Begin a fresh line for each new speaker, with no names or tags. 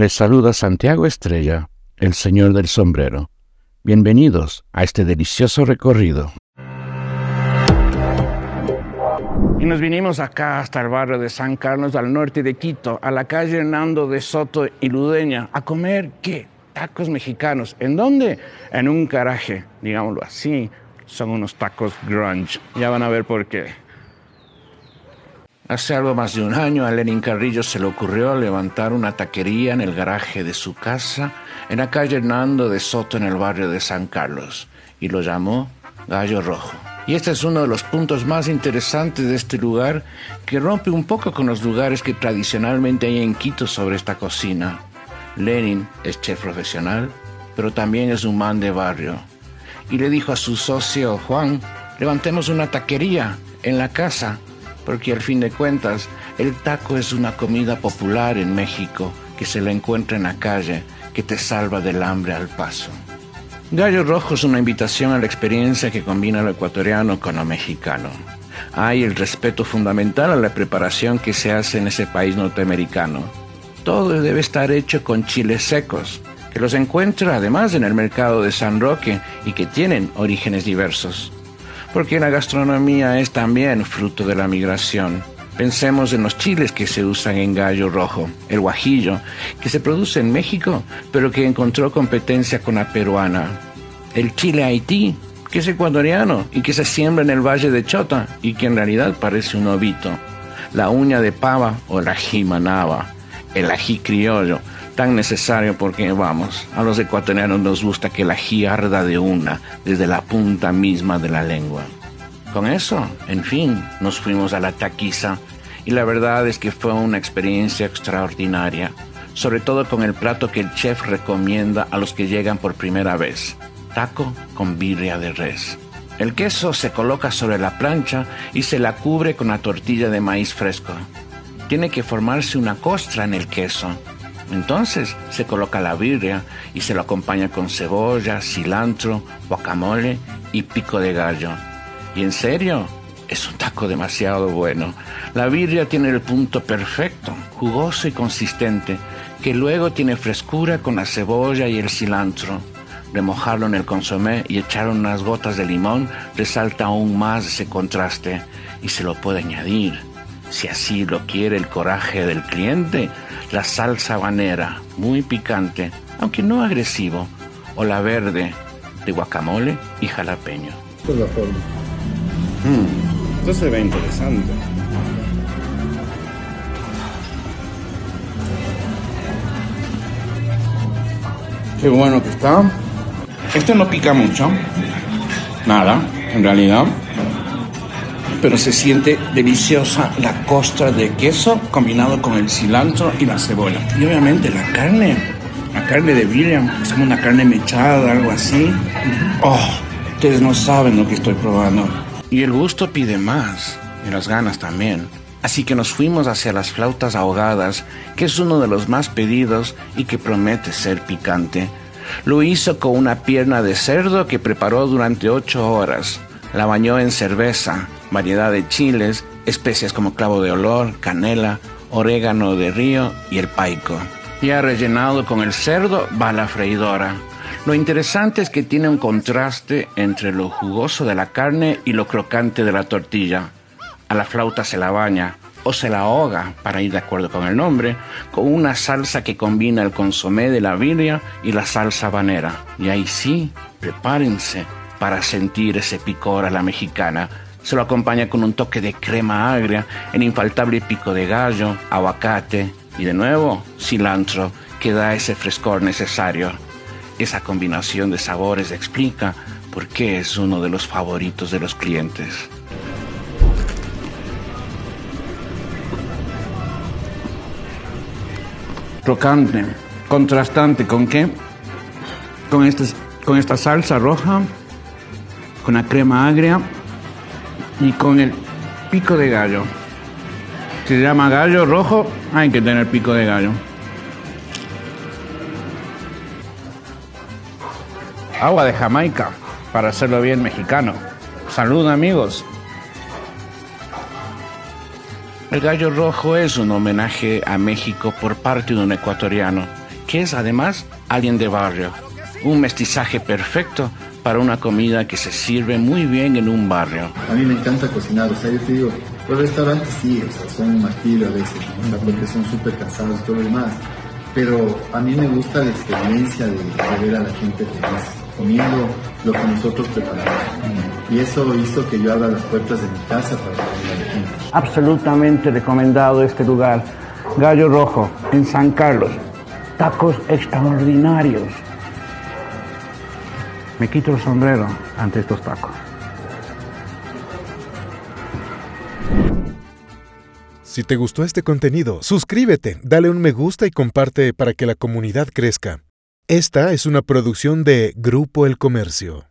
Les saluda Santiago Estrella, el señor del sombrero. Bienvenidos a este delicioso recorrido. Y nos vinimos acá hasta el barrio de San Carlos, al norte de Quito, a la calle Hernando de Soto y Ludeña, a comer, ¿qué? Tacos mexicanos. ¿En dónde? En un garaje, digámoslo así. Son unos tacos grunge. Ya van a ver por qué. Hace algo más de un año a Lenin Carrillo se le ocurrió levantar una taquería en el garaje de su casa en la calle Hernando de Soto en el barrio de San Carlos y lo llamó Gallo Rojo. Y este es uno de los puntos más interesantes de este lugar que rompe un poco con los lugares que tradicionalmente hay en Quito sobre esta cocina. Lenin es chef profesional, pero también es un man de barrio. Y le dijo a su socio Juan, levantemos una taquería en la casa porque al fin de cuentas el taco es una comida popular en México que se la encuentra en la calle, que te salva del hambre al paso. Gallo Rojo es una invitación a la experiencia que combina lo ecuatoriano con lo mexicano. Hay el respeto fundamental a la preparación que se hace en ese país norteamericano. Todo debe estar hecho con chiles secos, que los encuentra además en el mercado de San Roque y que tienen orígenes diversos porque la gastronomía es también fruto de la migración. Pensemos en los chiles que se usan en gallo rojo, el guajillo, que se produce en México, pero que encontró competencia con la peruana. El chile haití, que es ecuatoriano y que se siembra en el valle de Chota y que en realidad parece un ovito. La uña de pava o la jimanaba, el ají criollo, tan necesario porque, vamos, a los ecuatorianos nos gusta que la ají arda de una, desde la punta misma de la lengua. Con eso, en fin, nos fuimos a la taquiza y la verdad es que fue una experiencia extraordinaria, sobre todo con el plato que el chef recomienda a los que llegan por primera vez, taco con birria de res. El queso se coloca sobre la plancha y se la cubre con la tortilla de maíz fresco. Tiene que formarse una costra en el queso entonces se coloca la birria y se lo acompaña con cebolla, cilantro, guacamole y pico de gallo. Y en serio, es un taco demasiado bueno. La birria tiene el punto perfecto, jugoso y consistente, que luego tiene frescura con la cebolla y el cilantro. Remojarlo en el consomé y echar unas gotas de limón resalta aún más ese contraste y se lo puede añadir, si así lo quiere el coraje del cliente, la salsa habanera, muy picante, aunque no agresivo, o la verde de guacamole y jalapeño.
Esta es la forma.
Mm, esto se ve interesante. Qué bueno que está. Esto no pica mucho. Nada, en realidad pero se siente deliciosa la costra de queso combinado con el cilantro y la cebolla. Y obviamente la carne, la carne de birria, es como una carne mechada, algo así. Oh, ustedes no saben lo que estoy probando. Y el gusto pide más, y las ganas también. Así que nos fuimos hacia las flautas ahogadas, que es uno de los más pedidos y que promete ser picante. Lo hizo con una pierna de cerdo que preparó durante ocho horas. La bañó en cerveza, variedad de chiles, especias como clavo de olor, canela, orégano de río y el paico. Ya rellenado con el cerdo va la freidora. Lo interesante es que tiene un contraste entre lo jugoso de la carne y lo crocante de la tortilla. A la flauta se la baña o se la ahoga, para ir de acuerdo con el nombre, con una salsa que combina el consomé de la birria y la salsa habanera. Y ahí sí, prepárense para sentir ese picor a la mexicana. Se lo acompaña con un toque de crema agria, el infaltable pico de gallo, aguacate y de nuevo cilantro que da ese frescor necesario. Esa combinación de sabores explica por qué es uno de los favoritos de los clientes. Crocante, contrastante con qué? Con, este, con esta salsa roja con la crema agria y con el pico de gallo. Si se llama gallo rojo, hay que tener pico de gallo. Agua de Jamaica, para hacerlo bien mexicano. Salud amigos. El gallo rojo es un homenaje a México por parte de un ecuatoriano que es además alguien de barrio. Un mestizaje perfecto para una comida que se sirve muy bien en un barrio.
A mí me encanta cocinar, o sea, yo te digo, los restaurantes sí, o sea, son un martirio a veces, o sea, porque son súper cansados y todo lo demás. Pero a mí me gusta la experiencia de, de ver a la gente feliz comiendo lo que nosotros preparamos. Y eso hizo que yo abra las puertas de mi casa para que a la gente.
Absolutamente recomendado este lugar. Gallo Rojo, en San Carlos. Tacos extraordinarios. Me quito el sombrero ante estos tacos.
Si te gustó este contenido, suscríbete, dale un me gusta y comparte para que la comunidad crezca. Esta es una producción de Grupo El Comercio.